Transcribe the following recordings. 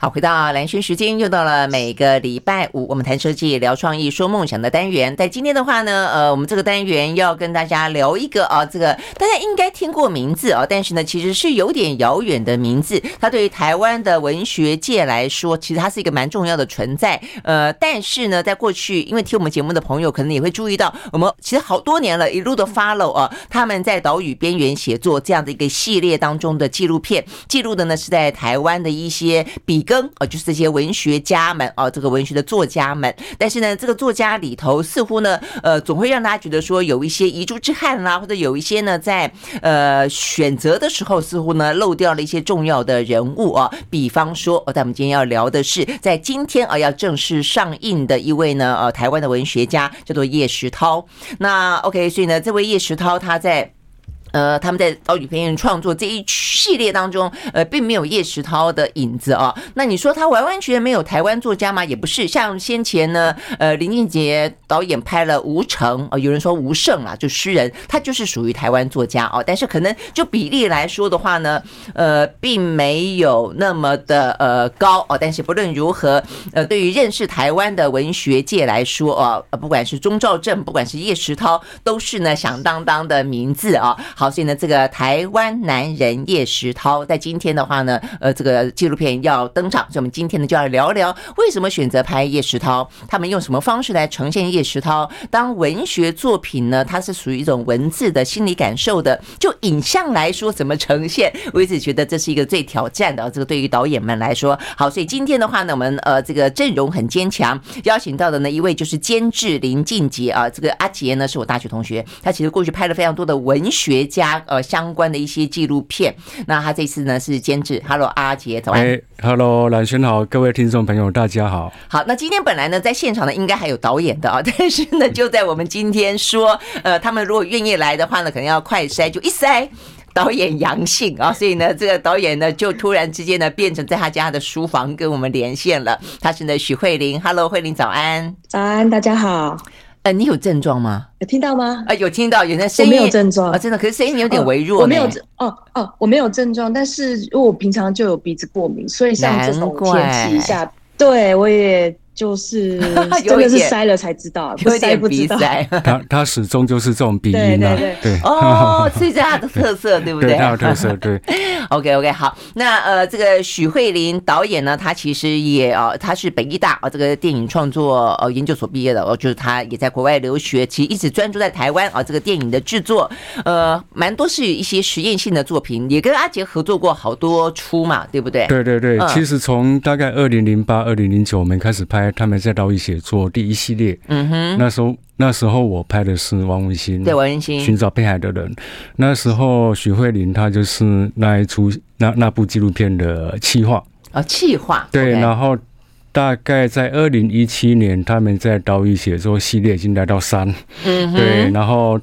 好，回到蓝轩时间，又到了每个礼拜五，我们谈设计、聊创意、说梦想的单元。在今天的话呢，呃，我们这个单元要跟大家聊一个啊，这个大家应该听过名字啊，但是呢，其实是有点遥远的名字。它对于台湾的文学界来说，其实它是一个蛮重要的存在。呃，但是呢，在过去，因为听我们节目的朋友可能也会注意到，我们其实好多年了，一路的 follow 啊，他们在岛屿边缘写作这样的一个系列当中的纪录片，记录的呢是在台湾的一些比。跟呃，就是这些文学家们啊，这个文学的作家们，但是呢，这个作家里头似乎呢，呃，总会让大家觉得说有一些遗珠之憾啦，或者有一些呢，在呃选择的时候，似乎呢漏掉了一些重要的人物啊。比方说，哦，但我们今天要聊的是，在今天啊要正式上映的一位呢，呃，台湾的文学家叫做叶石涛。那 OK，所以呢，这位叶石涛他在。呃，他们在岛屿边缘创作这一系列当中，呃，并没有叶石涛的影子啊。那你说他完完全全没有台湾作家吗？也不是。像先前呢，呃，林俊杰导演拍了《吴承》，呃，有人说吴胜啊，就诗人，他就是属于台湾作家哦。但是可能就比例来说的话呢，呃，并没有那么的呃高哦。但是不论如何，呃，对于认识台湾的文学界来说哦，不管是钟肇政，不管是叶石涛，都是呢响当当的名字啊。好，所以呢，这个台湾男人叶石涛在今天的话呢，呃，这个纪录片要登场，所以我们今天呢就要聊聊为什么选择拍叶石涛，他们用什么方式来呈现叶石涛。当文学作品呢，它是属于一种文字的心理感受的，就影像来说怎么呈现，我一直觉得这是一个最挑战的。这个对于导演们来说，好，所以今天的话呢，我们呃这个阵容很坚强，邀请到的呢一位就是监制林俊杰啊，这个阿杰呢是我大学同学，他其实过去拍了非常多的文学。加呃相关的一些纪录片，那他这次呢是监制。Hello，阿杰，早安。哎，Hello，兰萱好，各位听众朋友，大家好。好，那今天本来呢在现场呢应该还有导演的啊，但是呢就在我们今天说，呃，他们如果愿意来的话呢，可能要快筛，就一筛导演阳性啊，所以呢这个导演呢就突然之间呢变成在他家的书房跟我们连线了。他是呢许慧玲，Hello，慧玲早安。早安，大家好。呃，你有症状吗？有听到吗？啊，有听到，有那声音。我没有症状啊，真的，可是声音有点微弱。我没有症，哦哦，我没有症状，但是因为我平常就有鼻子过敏，所以像这种天气下，对我也。就是 真的是筛了才知道，不筛不知道。他他始终就是这种鼻音啊，对对哦，所以这是他的特色，对不对？他有特色，对。OK OK，好，那呃，这个许慧玲导演呢，他其实也哦，他是北艺大啊这个电影创作呃研究所毕业的哦，就是他也在国外留学，其实一直专注在台湾啊这个电影的制作，呃，蛮多是一些实验性的作品，也跟阿杰合作过好多出嘛，对不对？对对对，其实从大概二零零八、二零零九我们开始拍。他们在岛屿写作第一系列，嗯哼，那时候那时候我拍的是王文新，对，王文新寻找被害的人。那时候许慧玲她就是那一出那那部纪录片的企划啊，企划对。Okay 然后大概在二零一七年，他们在岛屿写作系列已经来到三，嗯哼，对。然后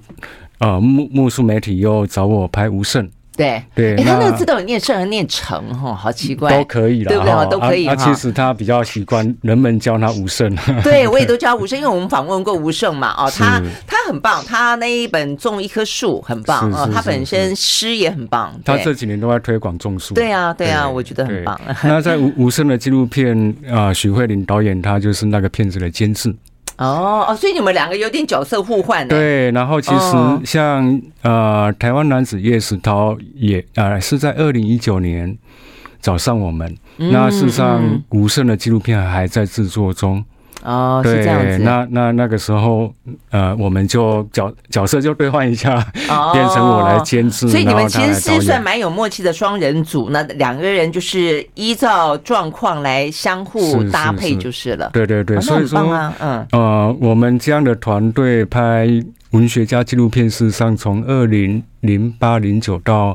呃，木木树媒体又找我拍吴胜。对对，他那个字都有念胜和念成哈，好奇怪，都可以了，对不对？都可以。他其实他比较习惯人们叫他吴胜。对，我也都叫吴胜，因为我们访问过吴胜嘛。哦，他他很棒，他那一本种一棵树很棒哦，他本身诗也很棒。他这几年都在推广种树。对啊，对啊，我觉得很棒。那在吴吴胜的纪录片啊，许慧玲导演他就是那个片子的监制。哦哦，所以你们两个有点角色互换。对，然后其实像、哦、呃，台湾男子叶石涛也呃是在二零一九年找上我们。嗯、那事实上，无声的纪录片还在制作中。哦，是这样子。那那那个时候，呃，我们就角角色就兑换一下，哦、变成我来监制。所以你们其实是算蛮有默契的双人组。那两个人就是依照状况来相互搭配就是了。是是是对对对，哦、所以说，嗯呃，我们这样的团队拍文学家纪录片，事实上从二零零八零九到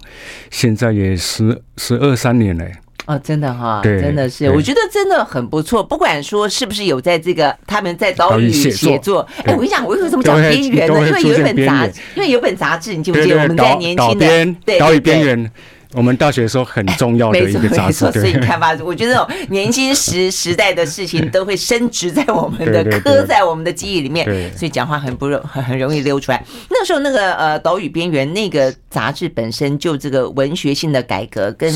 现在也十十二三年了。哦，真的哈，真的是，我觉得真的很不错。不管说是不是有在这个他们在岛屿写作，哎，我跟你讲，我为什么讲边缘呢？因为有一本杂，因为有本杂志，你记不记得我们在年轻的对岛屿边缘我们大学的时候很重要的一个杂志。所以你看吧，我觉得这种年轻时时代的事情都会升值在我们的刻在我们的记忆里面，所以讲话很不容很很容易溜出来。那时候那个呃岛屿边缘那个杂志本身就这个文学性的改革跟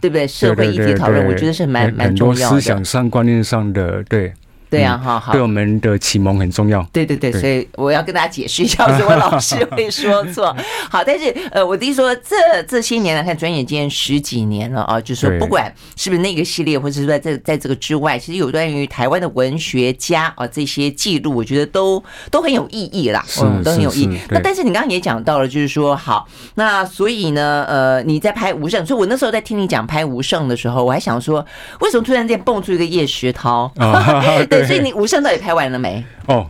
对不对社会议题讨论，我觉得是蛮蛮重要的。思想上观念上的对。对呀，哈，好，对我们的启蒙很重要。对对对，所以我要跟大家解释一下，为什么老师会说错。好，但是呃，我的意思说，这这些年来看，转眼间十几年了啊，就是说，不管是不是那个系列，或者是在在在这个之外，其实有关于台湾的文学家啊这些记录，我觉得都都很有意义啦，嗯，都很有意义。那但是你刚刚也讲到了，就是说，好，那所以呢，呃，你在拍吴胜，所以我那时候在听你讲拍吴胜的时候，我还想说，为什么突然间蹦出一个叶石涛？所以你无声到底拍完了没？哦，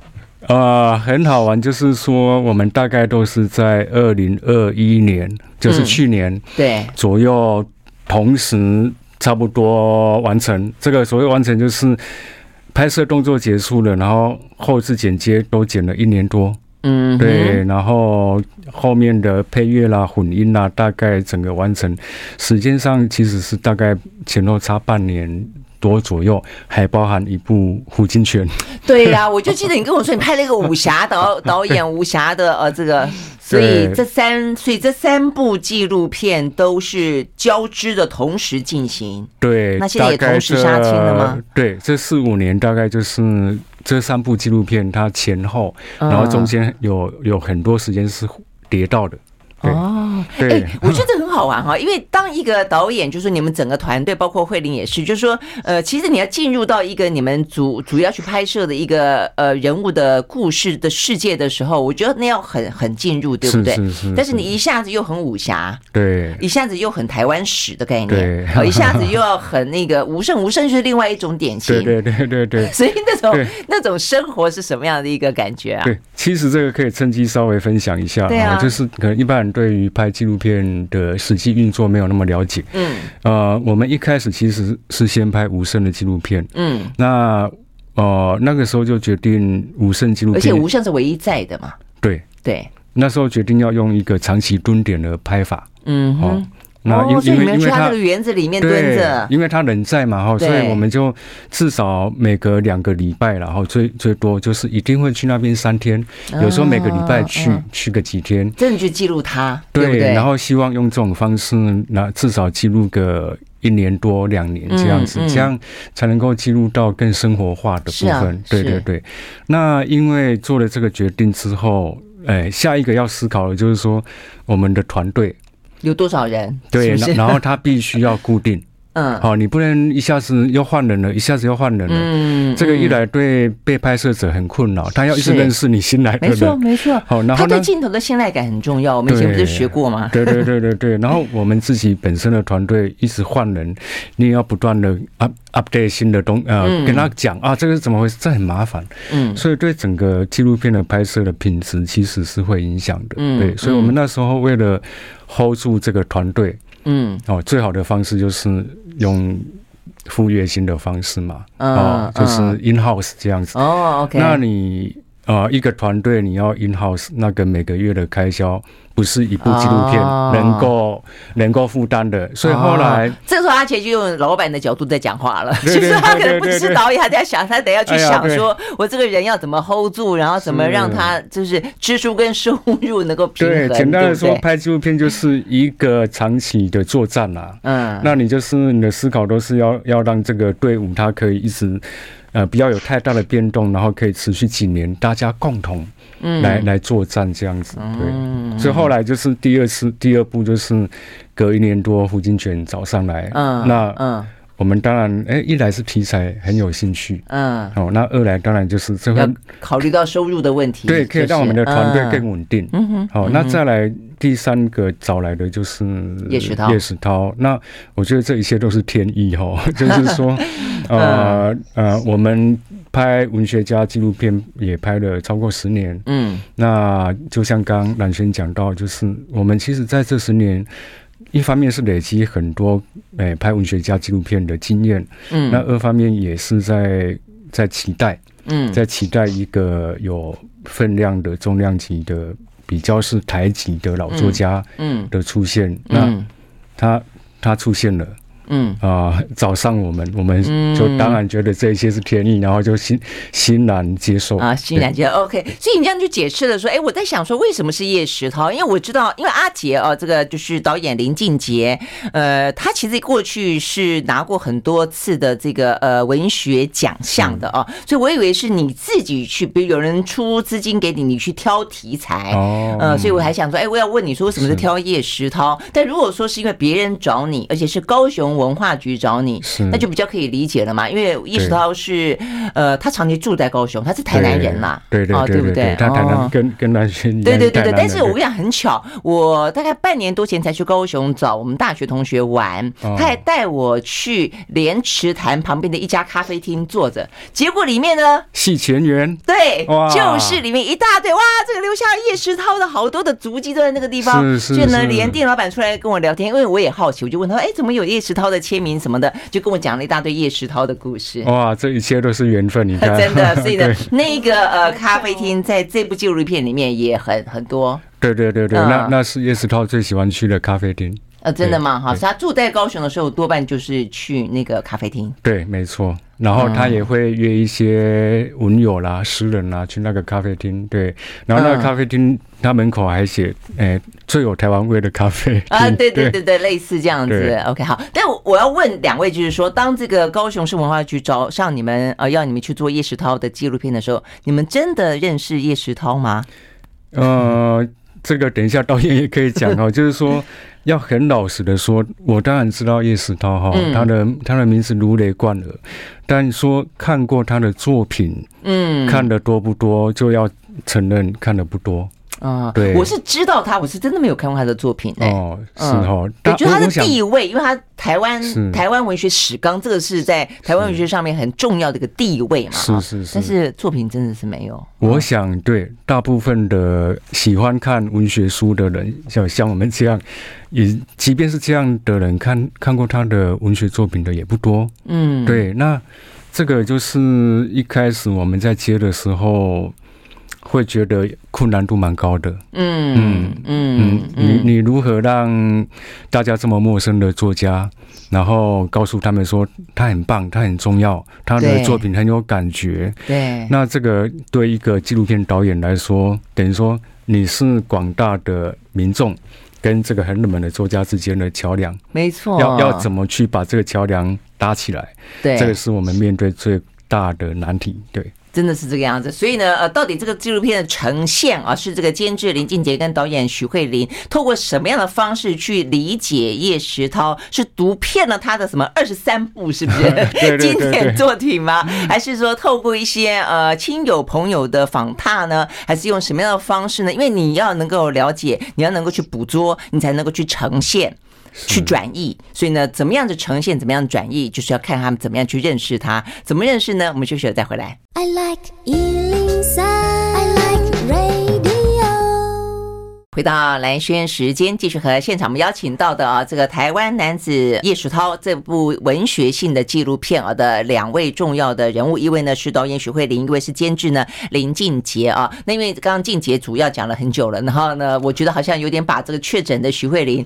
呃，很好玩，就是说我们大概都是在二零二一年，就是去年对左右，同时差不多完成。这个所谓完成，就是拍摄动作结束了，然后后置剪接都剪了一年多。嗯，对，然后后面的配乐啦、混音啦，大概整个完成时间上其实是大概前后差半年。多左右，还包含一部《胡金铨》。对呀、啊，我就记得你跟我说，你拍了一个武侠导导演武侠的呃这个，所以这三所以这三部纪录片都是交织的同时进行。对，那现在也同时杀青了吗？对，这四五年大概就是这三部纪录片，它前后，然后中间有有很多时间是叠到的。哦，对、欸，我觉得很好玩哈，因为当一个导演，就是你们整个团队，包括慧玲也是，就是说，呃，其实你要进入到一个你们主主要去拍摄的一个呃人物的故事的世界的时候，我觉得那要很很进入，对不对？是是是是。但是你一下子又很武侠，对，一下子又很台湾史的概念，对，一下子又要很那个无胜无胜是另外一种典型，对对对对对。所以那种那种生活是什么样的一个感觉啊？对，其实这个可以趁机稍微分享一下，对啊，就是可能一般人。对于拍纪录片的实际运作没有那么了解，嗯，呃，我们一开始其实是先拍无声的纪录片，嗯，那呃那个时候就决定无声纪录片，而且无声是唯一在的嘛，对。对，那时候决定要用一个长期蹲点的拍法，嗯哼。那因为因为他那个园子里面蹲着，因为他人在嘛哈，所以我们就至少每隔两个礼拜，然后最最多就是一定会去那边三天，有时候每个礼拜去去个几天，真的去记录他，对，然后希望用这种方式，那至少记录个一年多两年这样子，这样才能够记录到更生活化的部分。对对对。那因为做了这个决定之后，哎，下一个要思考的就是说我们的团队。有多少人？对，然后他必须要固定。嗯，好，你不能一下子又换人了，一下子又换人了。嗯，这个一来对被拍摄者很困扰，他要一直认识你新来的人。没错，没错。好，然后他对镜头的信赖感很重要。我们以前不是学过吗？对对对对对。然后我们自己本身的团队一直换人，你也要不断的 up update 新的东呃，跟他讲啊，这个是怎么回事？这很麻烦。嗯，所以对整个纪录片的拍摄的品质其实是会影响的。嗯，对，所以我们那时候为了 hold 住这个团队。嗯，哦，最好的方式就是用付月薪的方式嘛，哦，就是 in house 这样子。哦，OK。那你呃，一个团队你要 in house，那个每个月的开销。不是一部纪录片能够、oh. 能够负担的，所以后来、oh. 这时候阿杰就用老板的角度在讲话了。其实他可能不是导演，他在想，他得要去想说，我这个人要怎么 hold 住，然后怎么让他就是支出跟收入能够平衡。对，简单的说，拍纪录片就是一个长期的作战啦。嗯，那你就是你的思考都是要要让这个队伍它可以一直呃不要有太大的变动，然后可以持续几年，大家共同。嗯，来来作战这样子，对，所以后来就是第二次，第二部就是隔一年多，胡金铨找上来，嗯，那嗯，我们当然，哎，一来是题材很有兴趣，嗯，哦，那二来当然就是这会考虑到收入的问题，对，可以让我们的团队更稳定，嗯哼，好，那再来第三个找来的就是叶石涛，叶石涛，那我觉得这一切都是天意哈，就是说，呃呃，我们。拍文学家纪录片也拍了超过十年，嗯，那就像刚刚兰萱讲到，就是我们其实在这十年，一方面是累积很多诶拍文学家纪录片的经验，嗯，那二方面也是在在期待，嗯，在期待一个有分量的重量级的比较是台籍的老作家，嗯的出现，那。他他出现了。嗯啊、呃，找上我们，我们就当然觉得这一些是天意，嗯、然后就欣欣然接受啊，欣然接受。OK，所以你这样就解释了说，哎，我在想说，为什么是叶石涛？因为我知道，因为阿杰哦，这个就是导演林俊杰，呃，他其实过去是拿过很多次的这个呃文学奖项的哦，嗯、所以我以为是你自己去，比如有人出资金给你，你去挑题材哦，呃，所以我还想说，哎，我要问你说，为什么是挑叶石涛？但如果说是因为别人找你，而且是高雄。文化局找你，那就比较可以理解了嘛。因为叶石涛是，呃，他长期住在高雄，他是台南人嘛，对对对不对？他台南跟跟南轩对对对对。但是我跟你讲，很巧，我大概半年多前才去高雄找我们大学同学玩，他还带我去莲池潭旁边的一家咖啡厅坐着，结果里面呢，戏前缘，对，就是里面一大堆哇，这个留下叶石涛的好多的足迹都在那个地方，所以呢，连店老板出来跟我聊天，因为我也好奇，我就问他，哎，怎么有叶石涛？的签名什么的，就跟我讲了一大堆叶石涛的故事。哇，这一切都是缘分，你看，真的。所以呢，那个呃咖啡厅在这部纪录片里面也很很多。对对对对，那那是叶石涛最喜欢去的咖啡厅。呃，真的吗？哈，是他住在高雄的时候，多半就是去那个咖啡厅。对，没错。然后他也会约一些文友啦、诗人啦去那个咖啡厅。对，然后那个咖啡厅他门口还写，诶，最有台湾味的咖啡。啊，对对对对，类似这样子。OK，好。但我要问两位，就是说，当这个高雄市文化局找上你们，呃，要你们去做叶石涛的纪录片的时候，你们真的认识叶石涛吗？呃。这个等一下导演也可以讲哦，就是说要很老实的说，我当然知道叶石涛哈，他的他的名字如雷贯耳，但说看过他的作品，嗯，看的多不多，就要承认看的不多。啊，对，我是知道他，我是真的没有看过他的作品哦，是哦，我觉得他的地位，因为他台湾台湾文学史纲，这个是在台湾文学上面很重要的一个地位嘛，是是是，但是作品真的是没有。我想，对大部分的喜欢看文学书的人，像像我们这样，也即便是这样的人，看看过他的文学作品的也不多。嗯，对，那这个就是一开始我们在接的时候。会觉得困难度蛮高的，嗯嗯嗯嗯，你你如何让大家这么陌生的作家，然后告诉他们说他很棒，他很重要，他的作品很有感觉，对，那这个对一个纪录片导演来说，等于说你是广大的民众跟这个很冷门的作家之间的桥梁，没错，要要怎么去把这个桥梁搭起来，对，这个是我们面对最大的难题，对。真的是这个样子，所以呢，呃，到底这个纪录片的呈现啊，是这个监制林俊杰跟导演许慧玲透过什么样的方式去理解叶石涛？是读遍了他的什么二十三部，是不是经典作品吗？还是说透过一些呃亲友朋友的访谈呢？还是用什么样的方式呢？因为你要能够了解，你要能够去捕捉，你才能够去呈现。去转译，所以呢，怎么样的呈现，怎么样的转译，就是要看他们怎么样去认识他，怎么认识呢？我们休息了再回来。I like 回到蓝轩时间，继续和现场我们邀请到的啊，这个台湾男子叶石涛这部文学性的纪录片啊的两位重要的人物，一位呢是导演徐慧玲，一位是监制呢林俊杰啊。那因为刚刚俊杰主要讲了很久了，然后呢，我觉得好像有点把这个确诊的徐慧玲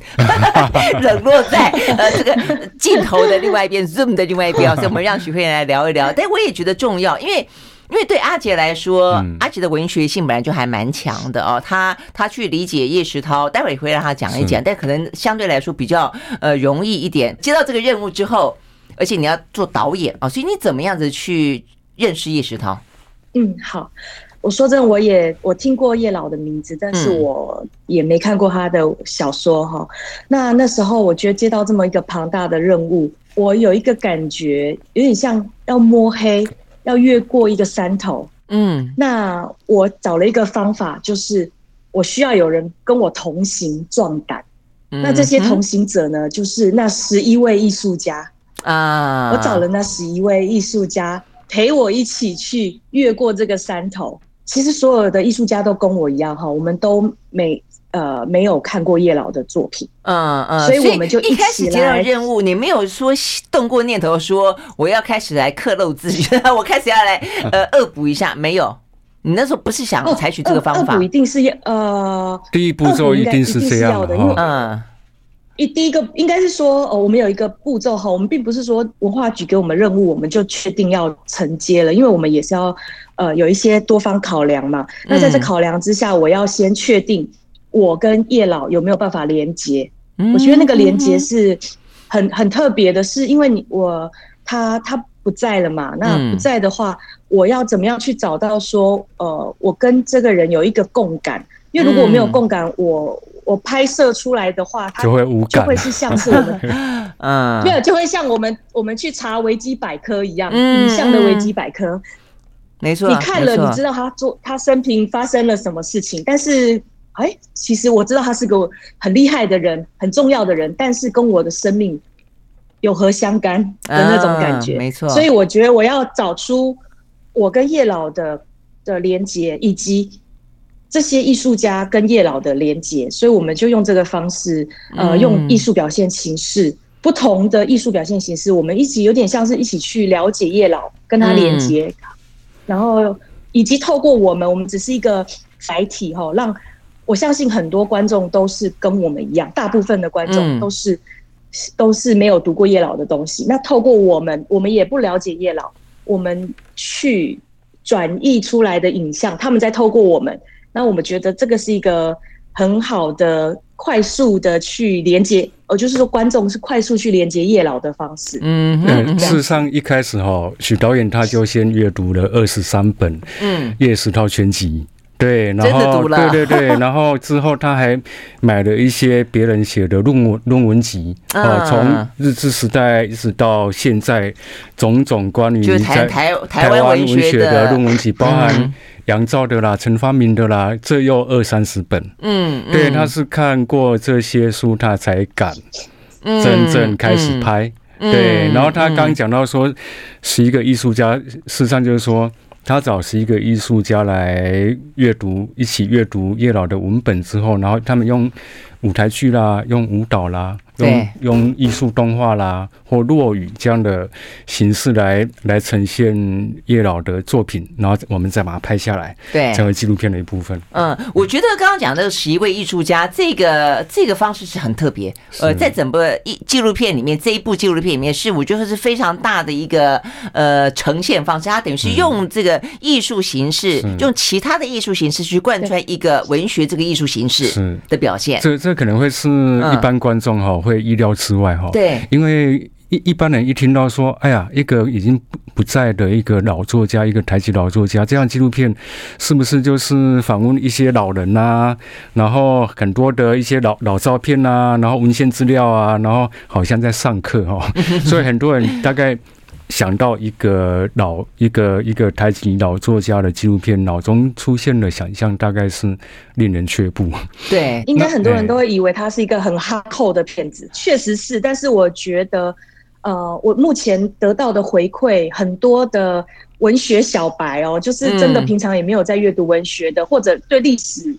冷落在呃这个镜头的另外一边，Zoom 的另外一边啊，所以我们让徐慧玲来聊一聊。但我也觉得重要，因为。因为对阿杰来说，嗯、阿杰的文学性本来就还蛮强的哦。他他去理解叶石涛，待会儿会让他讲一讲，但可能相对来说比较呃容易一点。接到这个任务之后，而且你要做导演啊、哦，所以你怎么样子去认识叶石涛？嗯，好，我说真的，我也我听过叶老的名字，但是我也没看过他的小说哈。嗯、那那时候我觉得接到这么一个庞大的任务，我有一个感觉，有点像要摸黑。要越过一个山头，嗯，那我找了一个方法，就是我需要有人跟我同行壮胆。嗯、那这些同行者呢，就是那十一位艺术家啊。我找了那十一位艺术家陪我一起去越过这个山头。其实所有的艺术家都跟我一样哈，我们都每。呃，没有看过叶老的作品，嗯嗯，所以我们就一开始接到任务，你没有说动过念头说我要开始来刻漏字，我开始要来呃恶补一下，没有，你那时候不是想采取这个方法？恶补一定是要呃，第一步骤一定是这样的，嗯，一第一个应该是说，哦，我们有一个步骤哈，我们并不是说文化局给我们任务，我们就确定要承接了，因为我们也是要呃有一些多方考量嘛。那在这考量之下，我要先确定我跟叶老有没有办法连接。我觉得那个连接是很很特别的，是因为你我他他不在了嘛，那不在的话，我要怎么样去找到说，呃，我跟这个人有一个共感？因为如果我没有共感，我。我拍摄出来的话，它就会无感，就会是像是我们，嗯，没有，就会像我们我们去查维基百科一样，影像的维基百科，没错，你看了，你知道他做他生平发生了什么事情，但是，哎，其实我知道他是个很厉害的人，很重要的人，但是跟我的生命有何相干的那种感觉，没错，所以我觉得我要找出我跟叶老的的连接，以及。这些艺术家跟叶老的连接，所以我们就用这个方式，呃，用艺术表现形式，嗯、不同的艺术表现形式，我们一起有点像是一起去了解叶老，跟他连接，嗯、然后以及透过我们，我们只是一个载体哈，让我相信很多观众都是跟我们一样，大部分的观众都是、嗯、都是没有读过叶老的东西。那透过我们，我们也不了解叶老，我们去转译出来的影像，他们在透过我们。那我们觉得这个是一个很好的、快速的去连接，哦，就是说观众是快速去连接叶老的方式。嗯，嗯，事实上一开始哈，许导演他就先阅读了二十三本嗯叶石涛全集，对，然后对对对，然后之后他还买了一些别人写的论文论文集啊，从日治时代一直到现在，种种关于在台台湾文学的论文集，包含。杨照的啦，陈发明的啦，这又二三十本。嗯，对，他是看过这些书，他才敢真正开始拍。嗯嗯、对，然后他刚讲到说，是一个艺术家，事实上就是说，他找十一个艺术家来阅读，一起阅读叶老的文本之后，然后他们用舞台剧啦，用舞蹈啦。用用艺术动画啦，或落语这样的形式来来呈现叶老的作品，然后我们再把它拍下来，对，成为纪录片的一部分。嗯，我觉得刚刚讲的十一位艺术家，这个这个方式是很特别。呃，在整个一纪录片里面，这一部纪录片里面是我觉得是非常大的一个呃呈现方式。它等于是用这个艺术形式，用其他的艺术形式去贯穿一个文学这个艺术形式的表现。这这可能会是一般观众哈会。会意料之外哈，对，因为一一般人一听到说，哎呀，一个已经不在的一个老作家，一个台籍老作家，这样纪录片是不是就是访问一些老人啊，然后很多的一些老老照片啊，然后文献资料啊，然后好像在上课哈，所以很多人大概。想到一个老一个一个台籍老作家的纪录片，脑中出现的想象大概是令人却步。对，应该很多人都会以为它是一个很哈扣的片子，确实是。但是我觉得，呃，我目前得到的回馈，很多的文学小白哦，就是真的平常也没有在阅读文学的，或者对历史。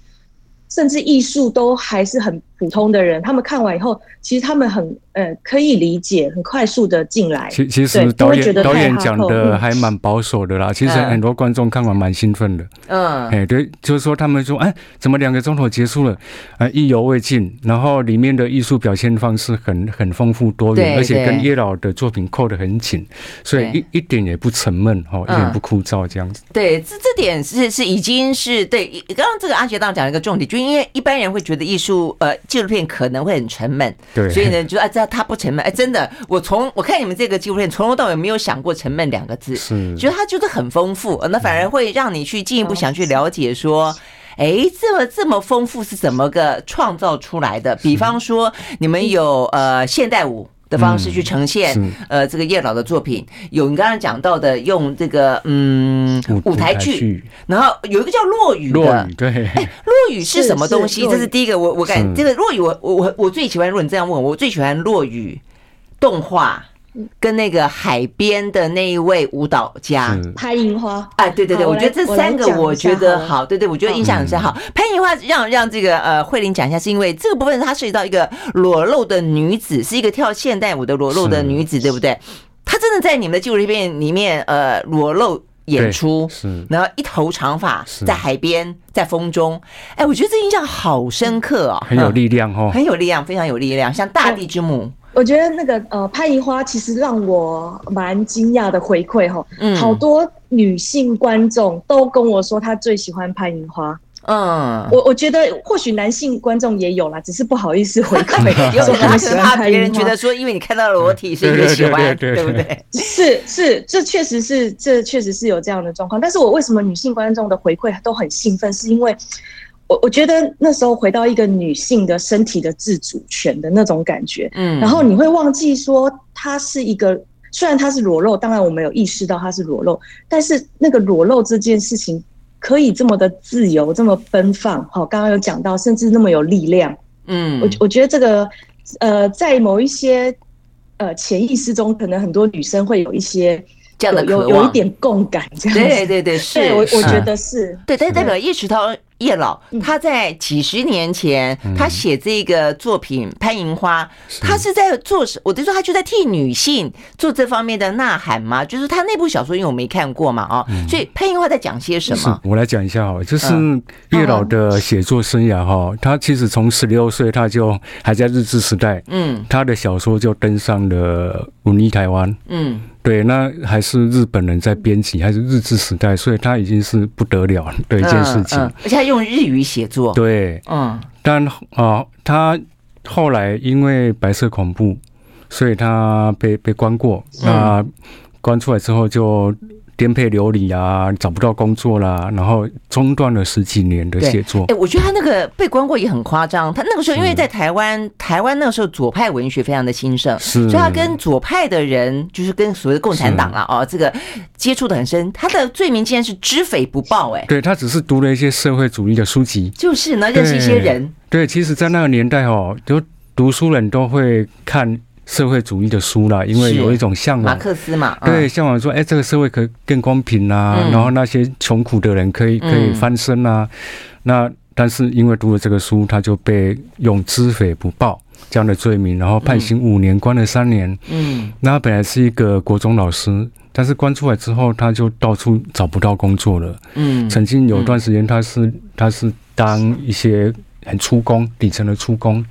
甚至艺术都还是很普通的人，他们看完以后，其实他们很呃可以理解，很快速的进来。其其实导演导演讲的还蛮保守的啦。嗯、其实很多观众看完蛮兴奋的。嗯，哎，对，就是说他们说，哎，怎么两个钟头结束了？啊，意犹未尽。然后里面的艺术表现方式很很丰富多元，而且跟叶老的作品扣得很紧，所以一一点也不沉闷，哈，一点不枯燥这样子。对，这这点是是已经是对。刚刚这个阿杰当讲了一个重点，就因为一般人会觉得艺术呃纪录片可能会很沉闷，对，所以呢就啊这他不沉闷。哎，真的，我从我看你们这个纪录片从头到尾没有想过沉闷两个字，是，觉得它就是很丰富，那反而会让你去进一步想去了解说，哎，这么这么丰富是怎么个创造出来的？比方说你们有呃现代舞。的方式去呈现，呃，这个叶老的作品有你刚刚讲到的，用这个嗯舞台剧，然后有一个叫落雨的，对，哎，落雨是什么东西？这是第一个，我我感这个落雨，我我我我最喜欢。如果你这样问我，我最喜欢落雨动画。跟那个海边的那一位舞蹈家拍樱花，哎，对对对，我觉得这三个我觉得好，对对，我觉得印象很深。好，拍樱花让让这个呃慧玲讲一下，是因为这个部分它涉及到一个裸露的女子，是一个跳现代舞的裸露的女子，对不对？她真的在你们的纪录片里面呃裸露演出，是，然后一头长发，在海边，在风中，哎，我觉得这印象好深刻哦，很有力量哦，很有力量，非常有力量，像大地之母。我觉得那个呃，潘银花其实让我蛮惊讶的回馈哈，嗯，好多女性观众都跟我说，她最喜欢潘银花。嗯，我我觉得或许男性观众也有啦，只是不好意思回馈，因为他是怕 别人觉得说，因为你看到了裸体，所以你喜欢，对不对？是是，这确实是，这确实是有这样的状况。但是我为什么女性观众的回馈都很兴奋？是因为我我觉得那时候回到一个女性的身体的自主权的那种感觉，嗯，然后你会忘记说，她是一个，虽然她是裸露，当然我们有意识到她是裸露，但是那个裸露这件事情。可以这么的自由，这么奔放，好，刚刚有讲到，甚至那么有力量，嗯，我我觉得这个，呃，在某一些呃潜意识中，可能很多女生会有一些。这样的有有一点共感，这样对对对，是，我我觉得是。对，但代表叶石涛叶老他在几十年前他写这个作品《潘银花》，他是在做什？我就说他就在替女性做这方面的呐喊嘛。就是他那部小说，因为我没看过嘛，啊，所以《潘银花》在讲些什么？我来讲一下哈，就是叶老的写作生涯哈，他其实从十六岁他就还在日治时代，嗯，他的小说就登上了文艺台湾，嗯。对，那还是日本人在编辑，还是日治时代，所以他已经是不得了的一件事情。嗯嗯、而且他用日语写作。对，嗯。但啊、呃，他后来因为白色恐怖，所以他被被关过。那关出来之后就。颠沛流离啊，找不到工作啦，然后中断了十几年的写作。哎，我觉得他那个被关过也很夸张。他那个时候因为在台湾，台湾那个时候左派文学非常的兴盛，所以他跟左派的人，就是跟所谓的共产党啊，哦，这个接触的很深。他的罪名竟然是知匪不报，哎，对，他只是读了一些社会主义的书籍，就是呢，认识一些人。对，其实，在那个年代哦，就读书人都会看。社会主义的书啦，因为有一种向往，马克思嘛，对，向往说，哎，这个社会可以更公平啊，然后那些穷苦的人可以可以翻身啊。那但是因为读了这个书，他就被用知匪不报这样的罪名，然后判刑五年，关了三年。嗯，那他本来是一个国中老师，但是关出来之后，他就到处找不到工作了。嗯，曾经有段时间，他是他是当一些。很出工，底层的出工，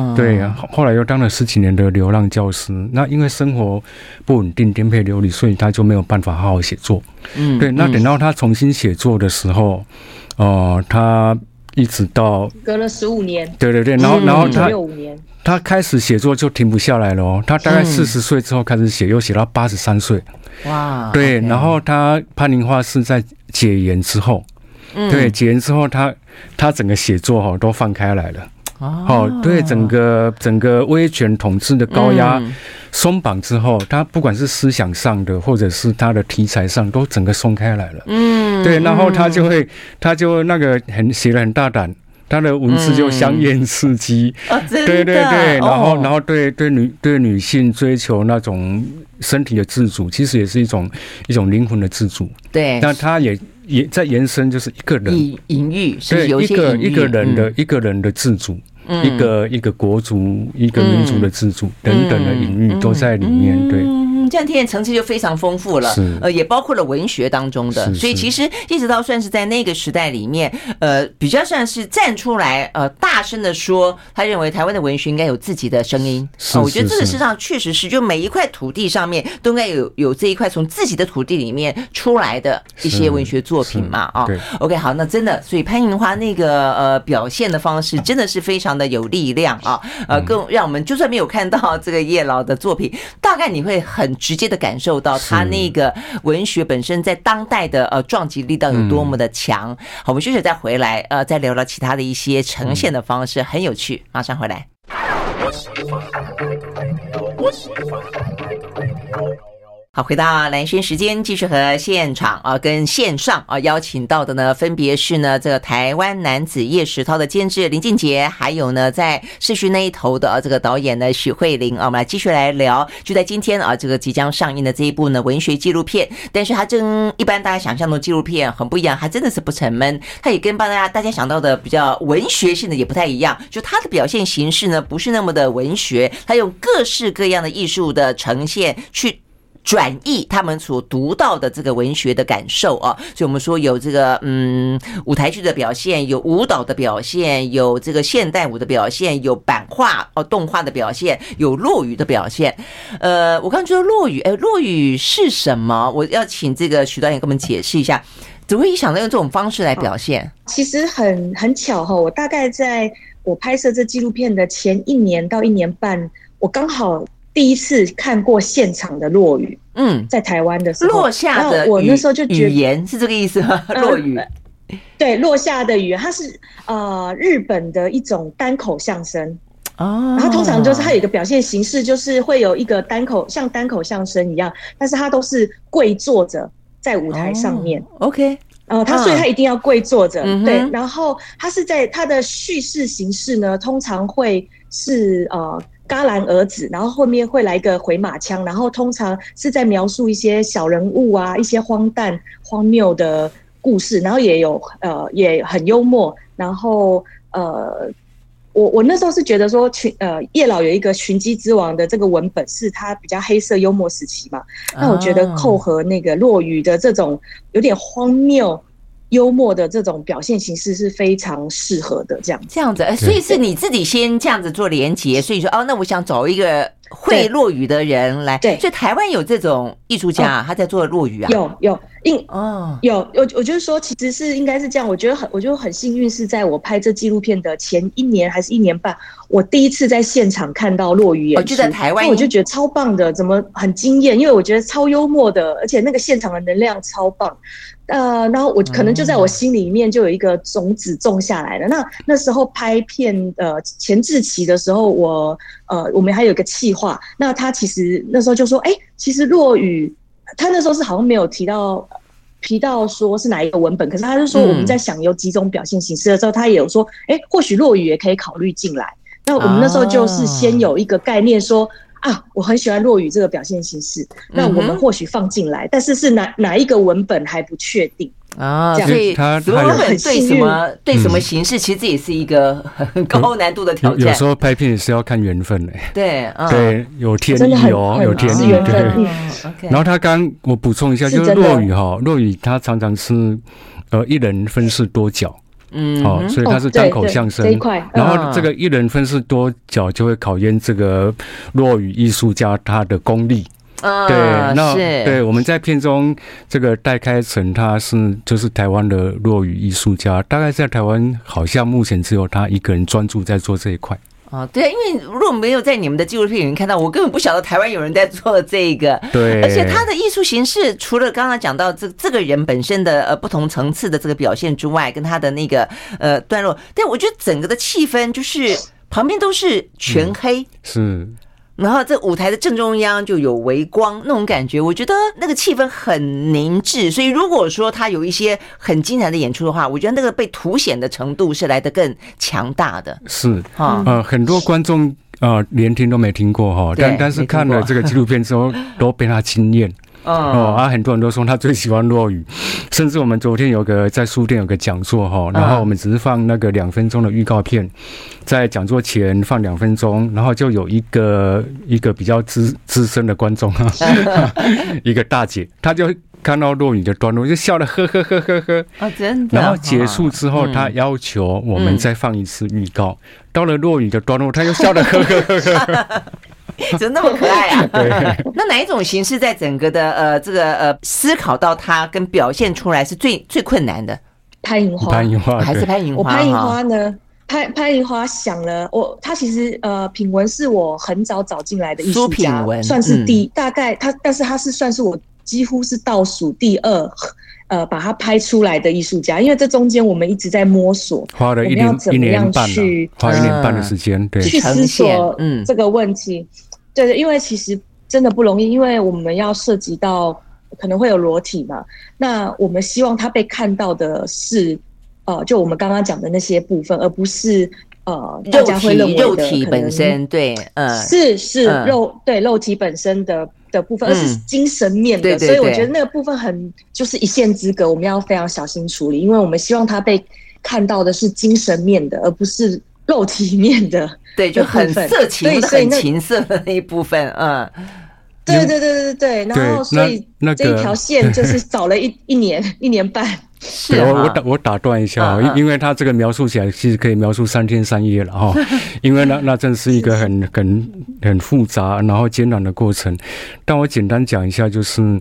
嗯，对，后来又当了十几年的流浪教师。那因为生活不稳定，颠沛流离，所以他就没有办法好好写作。嗯，对。那等到他重新写作的时候，哦、呃，他一直到隔了十五年，对对对。然后，然后他他开始写作就停不下来了哦。他大概四十岁之后开始写，又写到八十三岁。哇，对。然后他潘银花是在解严之后。对，解严之后，他他整个写作哈都放开来了，哦，对，整个整个威权统治的高压松绑之后，他不管是思想上的，或者是他的题材上，都整个松开来了。嗯，对，然后他就会，他就那个很写的很大胆，他的文字就香艳刺激，对对对，然后然后对对女对女性追求那种身体的自主，其实也是一种一种灵魂的自主。对，那他也。也在延伸，就是一个人。隐隐喻，对一个一个人的一个人的自主，一个一个国族一个民族的自主等等的隐喻都在里面，对。这样听的层次就非常丰富了，是呃，也包括了文学当中的，所以其实一直到算是在那个时代里面，呃，比较算是站出来，呃，大声的说，他认为台湾的文学应该有自己的声音。是，我觉得这个事实上确实是，就每一块土地上面都应该有有这一块从自己的土地里面出来的一些文学作品嘛，啊。OK，好，那真的，所以潘银花那个呃表现的方式真的是非常的有力量啊，呃，更让我们就算没有看到这个叶老的作品，大概你会很。直接的感受到他那个文学本身在当代的呃撞击力道有多么的强。好，我们休息再回来，呃，再聊聊其他的一些呈现的方式，很有趣。马上回来。好，回到蓝轩时间，继续和现场啊，跟线上啊邀请到的呢，分别是呢这个台湾男子叶石涛的监制林俊杰，还有呢在视讯那一头的啊这个导演呢许慧玲啊，我们来继续来聊。就在今天啊，这个即将上映的这一部呢文学纪录片，但是它跟一般大家想象的纪录片很不一样，它真的是不沉闷，它也跟帮大家大家想到的比较文学性的也不太一样，就它的表现形式呢不是那么的文学，它用各式各样的艺术的呈现去。转译他们所读到的这个文学的感受啊。所以，我们说有这个嗯舞台剧的表现，有舞蹈的表现，有这个现代舞的表现，有版画哦动画的表现，有落语的表现。呃，我刚刚说落语，哎，落语是什么？我要请这个许导演给我们解释一下。怎么会想到用这种方式来表现？其实很很巧哈，我大概在我拍摄这纪录片的前一年到一年半，我刚好第一次看过现场的落雨。嗯，在台湾的时候，落下的我那时候就觉得语言是这个意思吗？落雨，对，落下的雨，它是呃日本的一种单口相声哦。然后通常就是它有一个表现形式，就是会有一个单口像单口相声一样，但是它都是跪坐着。在舞台上面、oh,，OK，呃，他所以他一定要跪坐着，uh, 对，然后他是在他的叙事形式呢，通常会是呃戛然而止，然后后面会来一个回马枪，然后通常是在描述一些小人物啊，一些荒诞荒谬的故事，然后也有呃也很幽默，然后呃。我我那时候是觉得说群呃叶老有一个群姬之王的这个文本是他比较黑色幽默时期嘛，那我觉得扣合那个落雨的这种有点荒谬幽默的这种表现形式是非常适合的，这样。这样子，所以是你自己先这样子做连接，所以说哦，那我想找一个。会落雨的人来，对，所以台湾有这种艺术家，他在做落雨啊，有有，应哦，有我我就是说，其实是应该是这样，我觉得很，我觉得很幸运，是在我拍这纪录片的前一年还是一年半，我第一次在现场看到落语演出，就在台湾，我就觉得超棒的，怎么很惊艳？因为我觉得超幽默的，而且那个现场的能量超棒。呃，然后我可能就在我心里面就有一个种子种下来了。那那时候拍片呃前置期的时候，我呃我们还有一个企划。那他其实那时候就说，哎，其实落雨，他那时候是好像没有提到提到说是哪一个文本，可是他就说我们在想有几种表现形式的时候，他也有说，哎，或许落雨也可以考虑进来。那我们那时候就是先有一个概念说。啊，我很喜欢落雨这个表现形式，那我们或许放进来，但是是哪哪一个文本还不确定啊。所以他文本对什么对什么形式，其实这也是一个很高难度的挑战。有时候拍片也是要看缘分的。对对，有天意哦，有天意。对。然后他刚我补充一下，就是落雨哈，落雨他常常是呃一人分饰多角。嗯，好，所以他是单口相声，然后这个一人分饰多角就会考验这个落语艺术家他的功力。啊，对，那对我们在片中这个戴开成他是就是台湾的落语艺术家，大概在台湾好像目前只有他一个人专注在做这一块。啊，对啊，因为如果没有在你们的纪录片里面看到，我根本不晓得台湾有人在做这个。对，而且他的艺术形式，除了刚刚讲到这这个人本身的呃不同层次的这个表现之外，跟他的那个呃段落，但我觉得整个的气氛就是旁边都是全黑，嗯、是。然后这舞台的正中央就有微光那种感觉，我觉得那个气氛很凝滞。所以如果说他有一些很精彩的演出的话，我觉得那个被凸显的程度是来得更强大的。是啊，呃，很多观众啊、呃、连听都没听过哈，但但是看了这个纪录片之后都被他惊艳。哦啊，很多人都说他最喜欢落雨，甚至我们昨天有个在书店有个讲座哈，然后我们只是放那个两分钟的预告片，在讲座前放两分钟，然后就有一个一个比较资资深的观众哈，一个大姐，她就看到落雨的段落就笑得呵呵呵呵呵。啊，真的。然后结束之后，她要求我们再放一次预告，到了落雨的段落，她又笑得呵呵呵呵。怎么那么可爱啊？那哪一种形式在整个的呃这个呃思考到它跟表现出来是最最困难的？拍银花，拍银花还是拍银花？我拍银花呢？拍拍银花想了，我他其实呃品文是我很早找进来的艺术家，算是第、嗯、大概他，但是他是算是我几乎是倒数第二呃把它拍出来的艺术家，因为这中间我们一直在摸索，花了一年一年半去花一年半的时间，对，去思索嗯这个问题。对对，因为其实真的不容易，因为我们要涉及到可能会有裸体嘛。那我们希望他被看到的是，呃，就我们刚刚讲的那些部分，而不是呃，大家会认为的肉体本身。对，呃，是是肉对肉体本身的的部分，而是精神面的。所以我觉得那个部分很就是一线之隔，我们要非常小心处理，因为我们希望他被看到的是精神面的，而不是。肉体面的，对，就很色情，很情色的那一部分，嗯，对对对对对，然后所以那这一条线就是 找了一一年一年半。对，我我打我打断一下，因因为他这个描述起来其实可以描述三天三夜了哈，因为那那真是一个很很很复杂然后艰难的过程。但我简单讲一下，就是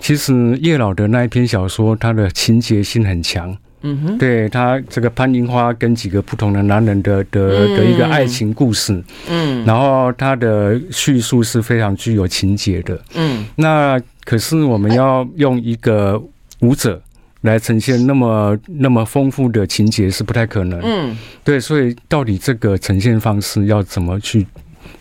其实叶老的那一篇小说，它的情节性很强。嗯哼，对他这个潘樱花跟几个不同的男人的的的一个爱情故事，嗯，然后他的叙述是非常具有情节的，嗯，那可是我们要用一个舞者来呈现那么那么丰富的情节是不太可能，嗯，对，所以到底这个呈现方式要怎么去？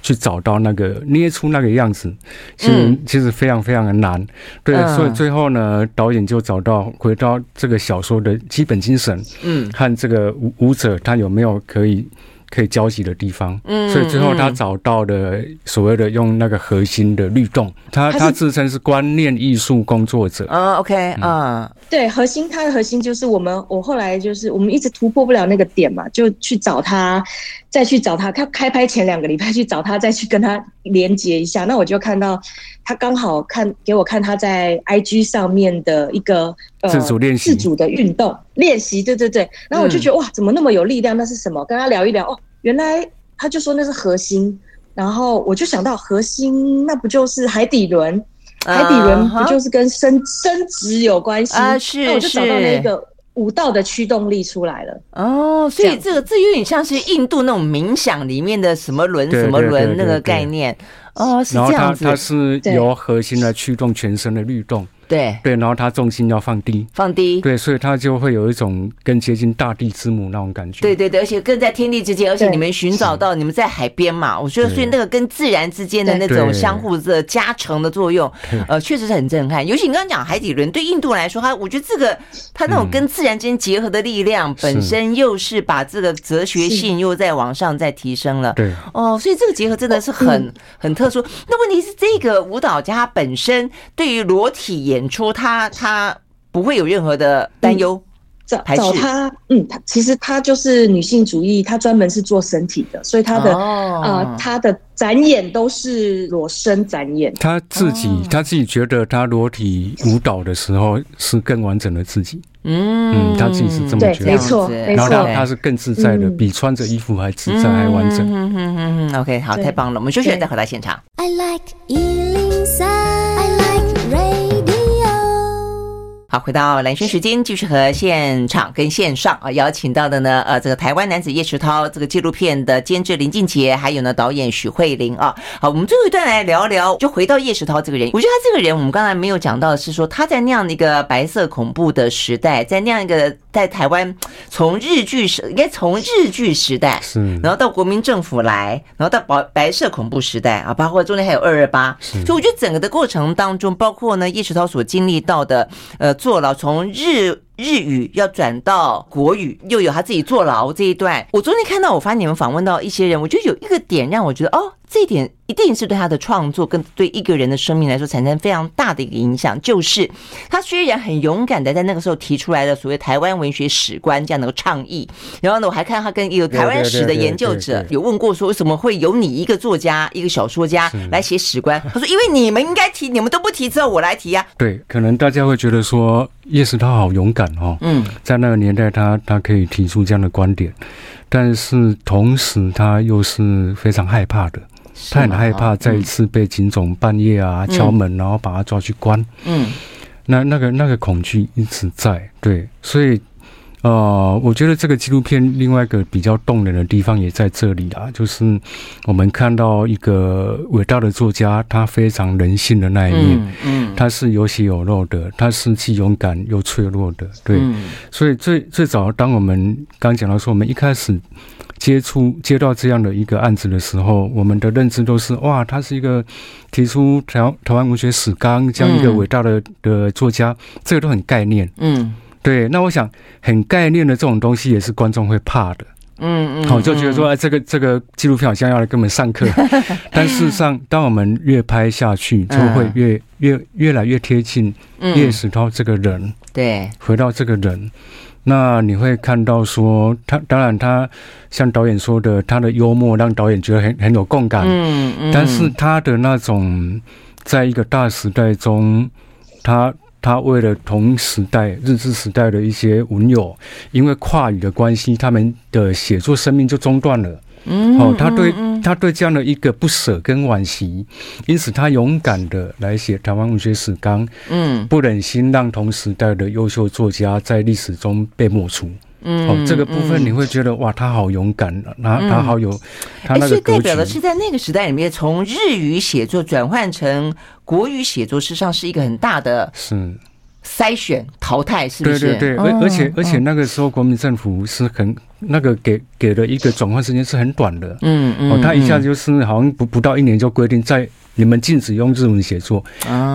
去找到那个捏出那个样子，其实其实非常非常的难，对，所以最后呢，导演就找到回到这个小说的基本精神，嗯，和这个舞舞者他有没有可以。可以交集的地方，嗯，所以最后他找到的所谓的用那个核心的律动，他他自称是观念艺术工作者，嗯，OK，嗯，对，核心他的核心就是我们，我后来就是我们一直突破不了那个点嘛，就去找他，再去找他，他开拍前两个礼拜去找他，再去跟他连接一下，那我就看到他刚好看给我看他在 IG 上面的一个呃自主练习、自主的运动练习，对对对，然后我就觉得、嗯、哇，怎么那么有力量？那是什么？跟他聊一聊哦。原来他就说那是核心，然后我就想到核心，那不就是海底轮？海底轮不就是跟生生殖有关系啊？是，那我就找到那个舞蹈的驱动力出来了。哦，所以这个这有点像是印度那种冥想里面的什么轮什么轮那个概念。哦，是这样子。然后它它是由核心来驱动全身的律动。对对，然后它重心要放低，放低，对，所以它就会有一种更接近大地之母那种感觉。对对对，而且更在天地之间，而且你们寻找到你们在海边嘛，我觉得所以那个跟自然之间的那种相互的加成的作用，呃，确实是很震撼。尤其你刚刚讲海底轮，对印度来说，它我觉得这个它那种跟自然之间结合的力量，本身又是把这个哲学性又在往上再提升了。对，哦，所以这个结合真的是很很特殊。那问题是，这个舞蹈家本身对于裸体也。演出他他不会有任何的担忧，找找他，嗯，他其实他就是女性主义，他专门是做身体的，所以他的啊，他的展演都是裸身展演。他自己他自己觉得他裸体舞蹈的时候是更完整的自己，嗯。嗯，他自己是这么觉得，没错，然后他他是更自在的，比穿着衣服还自在还完整。嗯嗯嗯 OK，好，太棒了，我们休息再回到现场。I like 好，回到蓝轩时间，继续和现场跟线上啊邀请到的呢，呃，这个台湾男子叶石涛这个纪录片的监制林俊杰，还有呢导演许慧玲啊。好，我们最后一段来聊聊，就回到叶石涛这个人。我觉得他这个人，我们刚才没有讲到的是说他在那样的一个白色恐怖的时代，在那样一个在台湾从日剧时应该从日剧时代是，然后到国民政府来，然后到白白色恐怖时代啊，包括中间还有二二八，所以我觉得整个的过程当中，包括呢叶石涛所经历到的，呃。做了，从日日语要转到国语，又有他自己坐牢这一段。我昨天看到，我发现你们访问到一些人，我觉得有一个点让我觉得，哦，这一点一定是对他的创作跟对一个人的生命来说产生非常大的一个影响。就是他虽然很勇敢的在那个时候提出来的所谓台湾文学史观这样的倡议，然后呢，我还看到他跟一个台湾史的研究者有问过说，为什么会有你一个作家、一个小说家来写史观？他说，因为你们应该提，你们都不提，之后我来提呀。对，可能大家会觉得说叶石他好勇敢哦。嗯，在那个年代他，他他可以提出这样的观点，但是同时他又是非常害怕的，他很害怕再一次被警总半夜啊敲门，然后把他抓去关。嗯，那那个那个恐惧一直在，对，所以。呃，我觉得这个纪录片另外一个比较动人的地方也在这里啊，就是我们看到一个伟大的作家，他非常人性的那一面，嗯，他是有血有肉的，他是既勇敢又脆弱的，对，所以最最早当我们刚讲到说，我们一开始接触接到这样的一个案子的时候，我们的认知都是哇，他是一个提出台台湾文学史纲这样一个伟大的的作家，这个都很概念，嗯。对，那我想很概念的这种东西也是观众会怕的，嗯嗯，好，就觉得说，哎，这个这个纪录片好像要来给我们上课，但事实上，当我们越拍下去，就会越越越来越贴近叶石涛这个人，对，回到这个人，那你会看到说，他当然他像导演说的，他的幽默让导演觉得很很有共感，嗯嗯，但是他的那种。在一个大时代中，他他为了同时代日治时代的一些文友，因为跨语的关系，他们的写作生命就中断了。嗯，哦，他对他对这样的一个不舍跟惋惜，因此他勇敢的来写台湾文学史纲，嗯，不忍心让同时代的优秀作家在历史中被抹除。嗯，哦，这个部分你会觉得哇，他好勇敢，他他好有，他那个格局。代表的是在那个时代里面，从日语写作转换成国语写作，事实上是一个很大的是筛选淘汰，是不是？对对对，而而且而且那个时候国民政府是很那个给给的一个转换时间是很短的，嗯嗯，哦，他一下就是好像不不到一年就规定在。你们禁止用日文写作，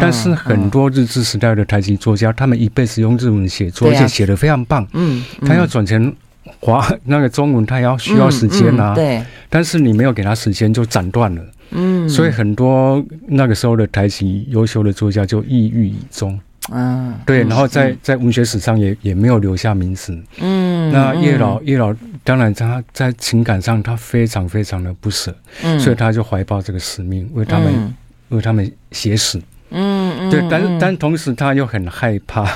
但是很多日治时代的台籍作家，他们一辈子用日文写作，而且写的非常棒。嗯，他要转成华那个中文，他要需要时间啊。对，但是你没有给他时间，就斩断了。嗯，所以很多那个时候的台籍优秀的作家就抑郁以终。嗯，对，然后在在文学史上也也没有留下名字。嗯，那叶老叶老。当然，他在情感上，他非常非常的不舍，嗯，所以他就怀抱这个使命，为他们，嗯，为他们写史。嗯，嗯，对，但但同时他又很害怕，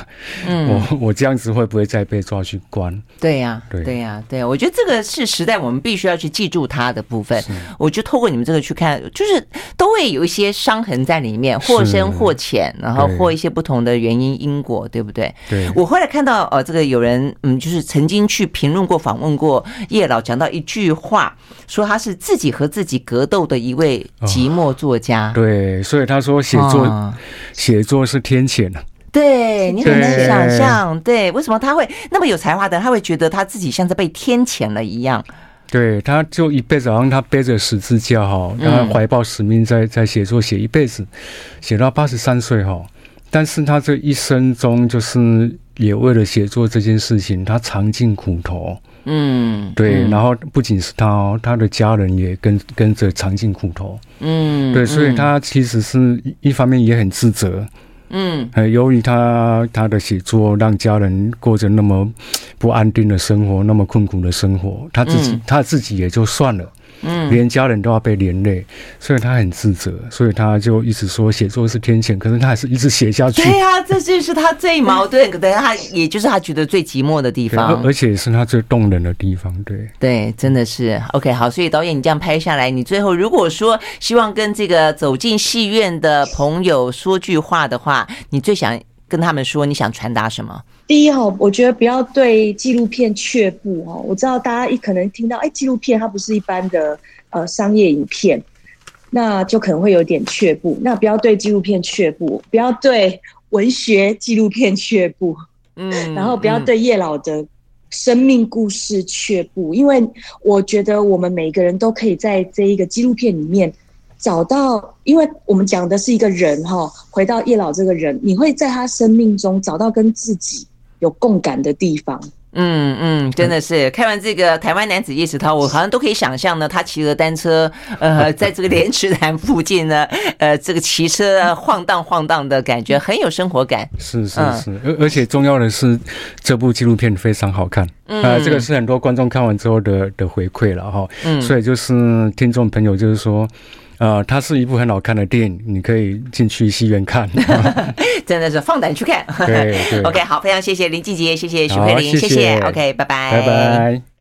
嗯，我我这样子会不会再被抓去关？对呀，对，对呀，对，我觉得这个是时代我们必须要去记住它的部分。我就透过你们这个去看，就是都会有一些伤痕在里面，或深或浅，然后或一些不同的原因因果，对不对？对。我后来看到呃，这个有人嗯，就是曾经去评论过、访问过叶老，讲到一句话，说他是自己和自己格斗的一位寂寞作家。对，所以他说写作。写作是天谴的，对，你很难想象，对，为什么他会那么有才华的，他会觉得他自己像是被天谴了一样？对，他就一辈子好像他背着十字架哈，他怀抱使命在在写作，写一辈子，写到八十三岁哈，但是他这一生中就是也为了写作这件事情，他尝尽苦头。嗯，对，然后不仅是他哦，他的家人也跟跟着尝尽苦头。嗯，对，所以他其实是一方面也很自责。嗯，由于他他的写作让家人过着那么不安定的生活，那么困苦的生活，他自己他自己也就算了。嗯，连家人都要被连累，所以他很自责，所以他就一直说写作是天谴，可是他还是一直写下去。对呀、啊，这就是他最矛盾，可能他也就是他觉得最寂寞的地方，而且是他最动人的地方。对，对，真的是 OK。好，所以导演你这样拍下来，你最后如果说希望跟这个走进戏院的朋友说句话的话，你最想跟他们说，你想传达什么？第一哈，我觉得不要对纪录片却步哈。我知道大家一可能听到，哎，纪录片它不是一般的呃商业影片，那就可能会有点却步。那不要对纪录片却步，不要对文学纪录片却步，嗯，然后不要对叶老的生命故事却步，因为我觉得我们每个人都可以在这一个纪录片里面。找到，因为我们讲的是一个人哈，回到叶老这个人，你会在他生命中找到跟自己有共感的地方。嗯嗯，真的是看完这个台湾男子叶石涛，我好像都可以想象呢，他骑着单车，呃，在这个莲池潭附近呢，呃，这个骑车晃荡晃荡的感觉，很有生活感。是是是，而而且重要的是，这部纪录片非常好看。嗯，呃，这个是很多观众看完之后的的回馈了哈。嗯，所以就是听众朋友就是说。呃，它是一部很好看的电影，你可以进去戏院看，真的是放胆去看。对对。OK，好，非常谢谢林俊杰，谢谢徐慧玲，谢谢，谢谢。OK，拜拜，拜拜。